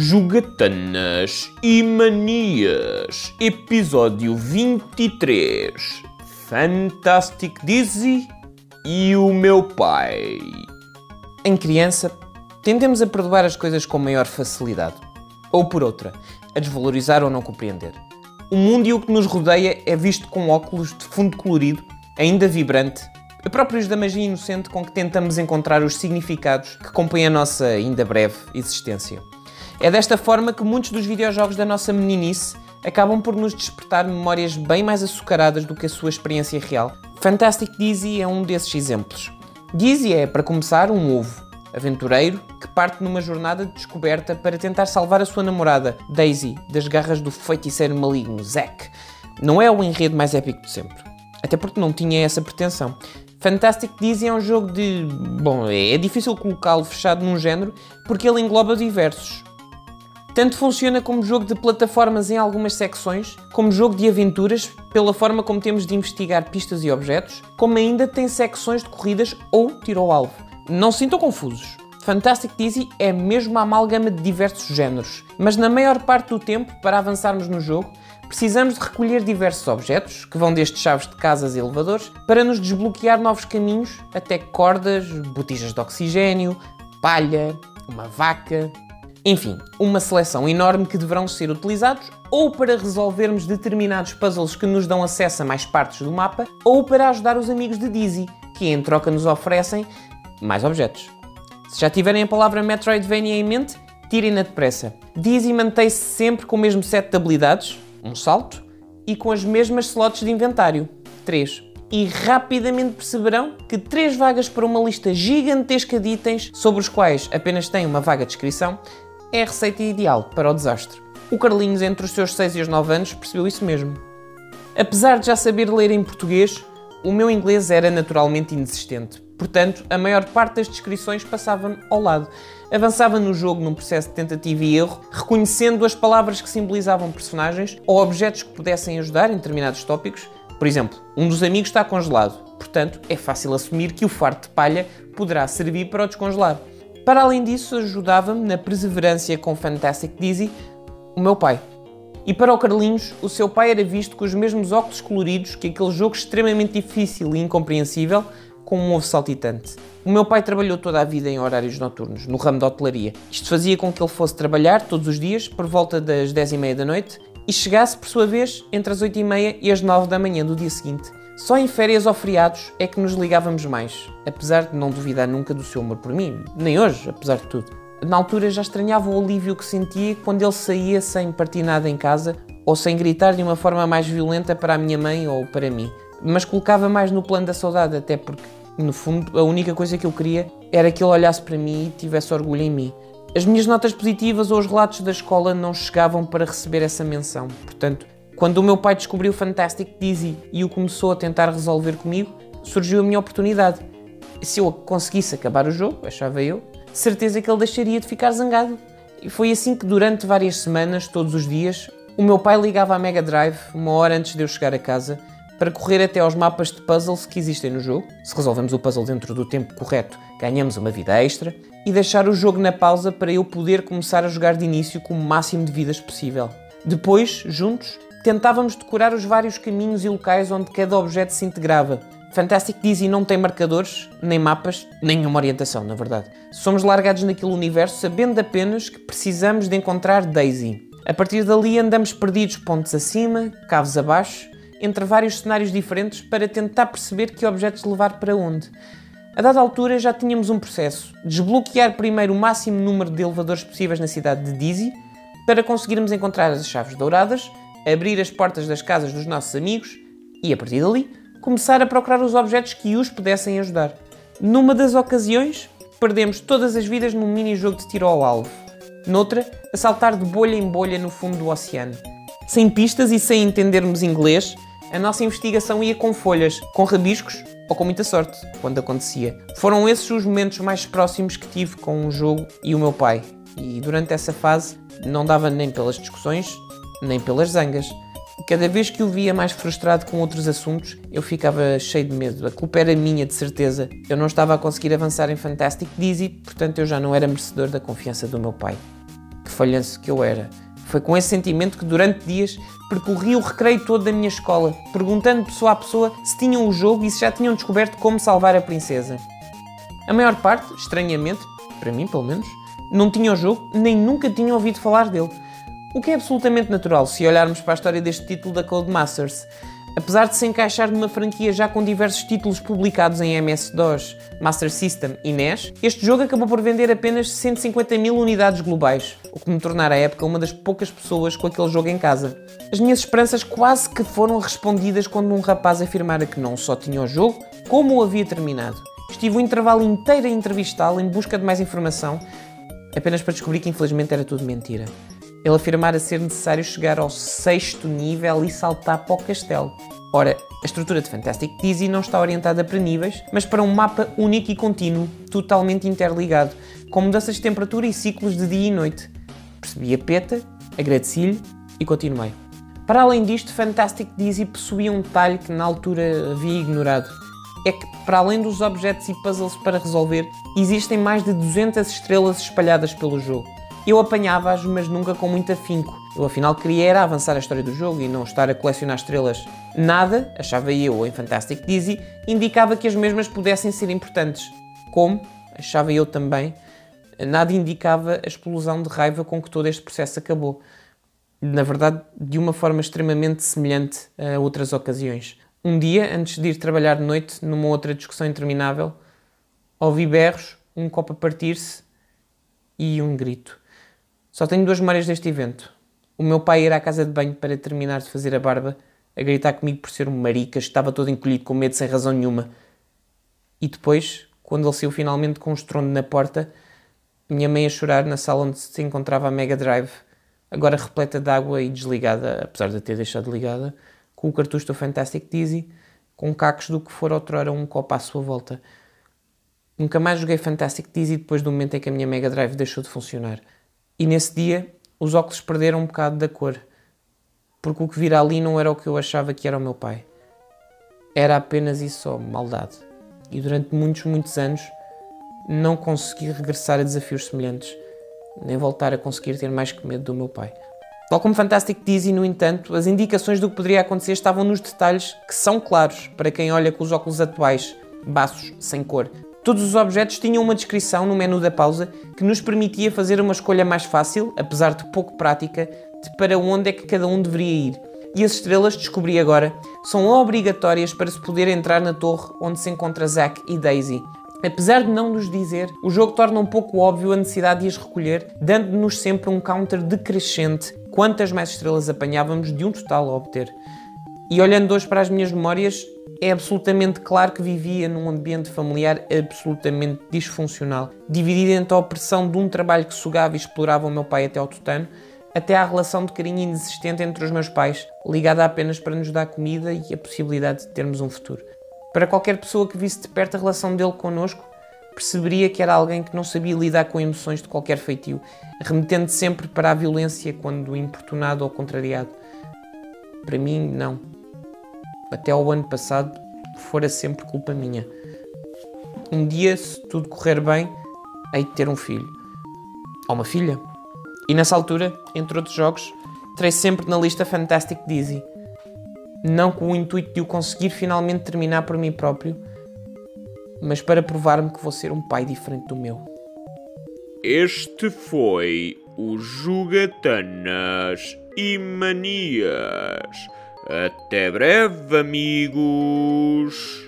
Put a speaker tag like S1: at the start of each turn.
S1: Jogatanas e Manias, episódio 23. Fantastic Dizzy e o meu pai.
S2: Em criança, tendemos a perdoar as coisas com maior facilidade. Ou por outra, a desvalorizar ou não compreender. O mundo e o que nos rodeia é visto com óculos de fundo colorido, ainda vibrante, próprios da magia inocente com que tentamos encontrar os significados que compõem a nossa ainda breve existência. É desta forma que muitos dos videojogos da nossa meninice acabam por nos despertar memórias bem mais açucaradas do que a sua experiência real. Fantastic Dizzy é um desses exemplos. Dizzy é, para começar, um ovo, aventureiro, que parte numa jornada de descoberta para tentar salvar a sua namorada, Daisy, das garras do feiticeiro maligno, Zack. Não é o enredo mais épico de sempre. Até porque não tinha essa pretensão. Fantastic Dizzy é um jogo de. Bom, é difícil colocá-lo fechado num género porque ele engloba diversos. Tanto funciona como jogo de plataformas em algumas secções, como jogo de aventuras, pela forma como temos de investigar pistas e objetos, como ainda tem secções de corridas ou tiro ao alvo. Não se sintam confusos. Fantastic Dizzy é mesmo uma amálgama de diversos géneros, mas na maior parte do tempo, para avançarmos no jogo, precisamos de recolher diversos objetos, que vão desde chaves de casas e elevadores, para nos desbloquear novos caminhos, até cordas, botijas de oxigênio, palha, uma vaca, enfim, uma seleção enorme que deverão ser utilizados ou para resolvermos determinados puzzles que nos dão acesso a mais partes do mapa, ou para ajudar os amigos de Dizzy, que em troca nos oferecem mais objetos. Se já tiverem a palavra Metroidvania em mente, tirem-na depressa. Dizzy mantém-se sempre com o mesmo set de habilidades, um salto, e com as mesmas slots de inventário, 3. E rapidamente perceberão que três vagas para uma lista gigantesca de itens, sobre os quais apenas têm uma vaga descrição, é a receita ideal para o desastre. O Carlinhos, entre os seus 6 e os 9 anos, percebeu isso mesmo. Apesar de já saber ler em português, o meu inglês era naturalmente inexistente. Portanto, a maior parte das descrições passava-me ao lado. Avançava no jogo num processo de tentativa e erro, reconhecendo as palavras que simbolizavam personagens ou objetos que pudessem ajudar em determinados tópicos. Por exemplo, um dos amigos está congelado, portanto, é fácil assumir que o farto de palha poderá servir para o descongelar. Para além disso, ajudava-me na perseverança com Fantastic Dizzy o meu pai. E para o Carlinhos, o seu pai era visto com os mesmos óculos coloridos que aquele jogo extremamente difícil e incompreensível, com um ovo saltitante. O meu pai trabalhou toda a vida em horários noturnos, no ramo da hotelaria. Isto fazia com que ele fosse trabalhar todos os dias, por volta das 10 e meia da noite, e chegasse, por sua vez, entre as 8 e meia e as 9 da manhã do dia seguinte. Só em férias ou feriados é que nos ligávamos mais, apesar de não duvidar nunca do seu amor por mim, nem hoje, apesar de tudo. Na altura já estranhava o alívio que sentia quando ele saía sem partir nada em casa ou sem gritar de uma forma mais violenta para a minha mãe ou para mim. Mas colocava mais no plano da saudade, até porque, no fundo, a única coisa que eu queria era que ele olhasse para mim e tivesse orgulho em mim. As minhas notas positivas ou os relatos da escola não chegavam para receber essa menção, portanto, quando o meu pai descobriu Fantastic Dizzy e o começou a tentar resolver comigo, surgiu a minha oportunidade. Se eu conseguisse acabar o jogo, achava eu, certeza que ele deixaria de ficar zangado. E foi assim que durante várias semanas, todos os dias, o meu pai ligava à Mega Drive uma hora antes de eu chegar a casa para correr até aos mapas de puzzles que existem no jogo. Se resolvemos o puzzle dentro do tempo correto, ganhamos uma vida extra. E deixar o jogo na pausa para eu poder começar a jogar de início com o máximo de vidas possível. Depois, juntos, tentávamos decorar os vários caminhos e locais onde cada objeto se integrava. Fantastic Dizzy não tem marcadores, nem mapas, nenhuma orientação, na verdade. Somos largados naquele universo sabendo apenas que precisamos de encontrar Daisy. A partir dali andamos perdidos pontos acima, caves abaixo, entre vários cenários diferentes para tentar perceber que objetos levar para onde. A dada altura já tínhamos um processo: desbloquear primeiro o máximo número de elevadores possíveis na cidade de Dizzy para conseguirmos encontrar as chaves douradas abrir as portas das casas dos nossos amigos e, a partir dali, começar a procurar os objetos que os pudessem ajudar. Numa das ocasiões, perdemos todas as vidas num mini-jogo de tiro ao alvo. Noutra, a saltar de bolha em bolha no fundo do oceano. Sem pistas e sem entendermos inglês, a nossa investigação ia com folhas, com rabiscos ou com muita sorte, quando acontecia. Foram esses os momentos mais próximos que tive com o jogo e o meu pai. E durante essa fase não dava nem pelas discussões, nem pelas zangas. Cada vez que o via mais frustrado com outros assuntos, eu ficava cheio de medo. A culpa era minha, de certeza. Eu não estava a conseguir avançar em Fantastic Dizzy, portanto eu já não era merecedor da confiança do meu pai. Que falhanço que eu era. Foi com esse sentimento que durante dias percorri o recreio todo da minha escola, perguntando pessoa a pessoa se tinham o jogo e se já tinham descoberto como salvar a princesa. A maior parte, estranhamente, para mim pelo menos, não tinha o jogo nem nunca tinha ouvido falar dele. O que é absolutamente natural se olharmos para a história deste título da Codemasters. Apesar de se encaixar numa franquia já com diversos títulos publicados em MS-DOS, Master System e NES, este jogo acabou por vender apenas 150 mil unidades globais, o que me tornara à época uma das poucas pessoas com aquele jogo em casa. As minhas esperanças quase que foram respondidas quando um rapaz afirmara que não só tinha o jogo, como o havia terminado. Estive o intervalo inteiro a entrevistá-lo em busca de mais informação, apenas para descobrir que infelizmente era tudo mentira. Ele afirmara ser necessário chegar ao sexto nível e saltar para o castelo. Ora, a estrutura de Fantastic Dizzy não está orientada para níveis, mas para um mapa único e contínuo, totalmente interligado, com mudanças de temperatura e ciclos de dia e noite. Percebi a peta, agradeci-lhe e continuei. Para além disto, Fantastic Dizzy possuía um detalhe que na altura havia ignorado. É que, para além dos objetos e puzzles para resolver, existem mais de 200 estrelas espalhadas pelo jogo. Eu apanhava-as, mas nunca com muito afinco. Eu afinal queria era avançar a história do jogo e não estar a colecionar estrelas. Nada, achava eu em Fantastic Dizzy, indicava que as mesmas pudessem ser importantes. Como, achava eu também, nada indicava a explosão de raiva com que todo este processo acabou. Na verdade, de uma forma extremamente semelhante a outras ocasiões. Um dia, antes de ir trabalhar de noite, numa outra discussão interminável, ouvi berros, um copo a partir-se e um grito. Só tenho duas memórias deste evento. O meu pai ir à casa de banho para terminar de fazer a barba, a gritar comigo por ser um marica, estava todo encolhido com medo sem razão nenhuma. E depois, quando ele saiu finalmente com um estrondo na porta, minha mãe a chorar na sala onde se encontrava a Mega Drive, agora repleta de água e desligada, apesar de a ter deixado ligada, com o cartucho do Fantastic Dizzy, com cacos do que for outrora um copo à sua volta. Nunca mais joguei Fantastic Dizzy depois do momento em que a minha Mega Drive deixou de funcionar. E nesse dia os óculos perderam um bocado da cor, porque o que vira ali não era o que eu achava que era o meu pai. Era apenas isso só, maldade. E durante muitos, muitos anos não consegui regressar a desafios semelhantes, nem voltar a conseguir ter mais que medo do meu pai. Tal como Fantastic Dizzy, no entanto, as indicações do que poderia acontecer estavam nos detalhes que são claros para quem olha com os óculos atuais, baços, sem cor, Todos os objetos tinham uma descrição no menu da pausa que nos permitia fazer uma escolha mais fácil, apesar de pouco prática, de para onde é que cada um deveria ir. E as estrelas, descobri agora, são obrigatórias para se poder entrar na torre onde se encontra Zack e Daisy. Apesar de não nos dizer, o jogo torna um pouco óbvio a necessidade de as recolher, dando-nos sempre um counter decrescente quantas mais estrelas apanhávamos de um total a obter. E olhando hoje para as minhas memórias, é absolutamente claro que vivia num ambiente familiar absolutamente disfuncional, dividido entre a opressão de um trabalho que sugava e explorava o meu pai até ao tutano, até à relação de carinho inexistente entre os meus pais, ligada apenas para nos dar comida e a possibilidade de termos um futuro. Para qualquer pessoa que visse de perto a relação dele connosco, perceberia que era alguém que não sabia lidar com emoções de qualquer feitio, remetendo sempre para a violência quando importunado ou contrariado. Para mim, não até ao ano passado, fora sempre culpa minha. Um dia, se tudo correr bem, hei de ter um filho. Ou uma filha. E nessa altura, entre outros jogos, terei sempre na lista Fantastic Dizzy. Não com o intuito de o conseguir finalmente terminar por mim próprio, mas para provar-me que vou ser um pai diferente do meu.
S1: Este foi o Jogatanas e Manias até breve, amigos!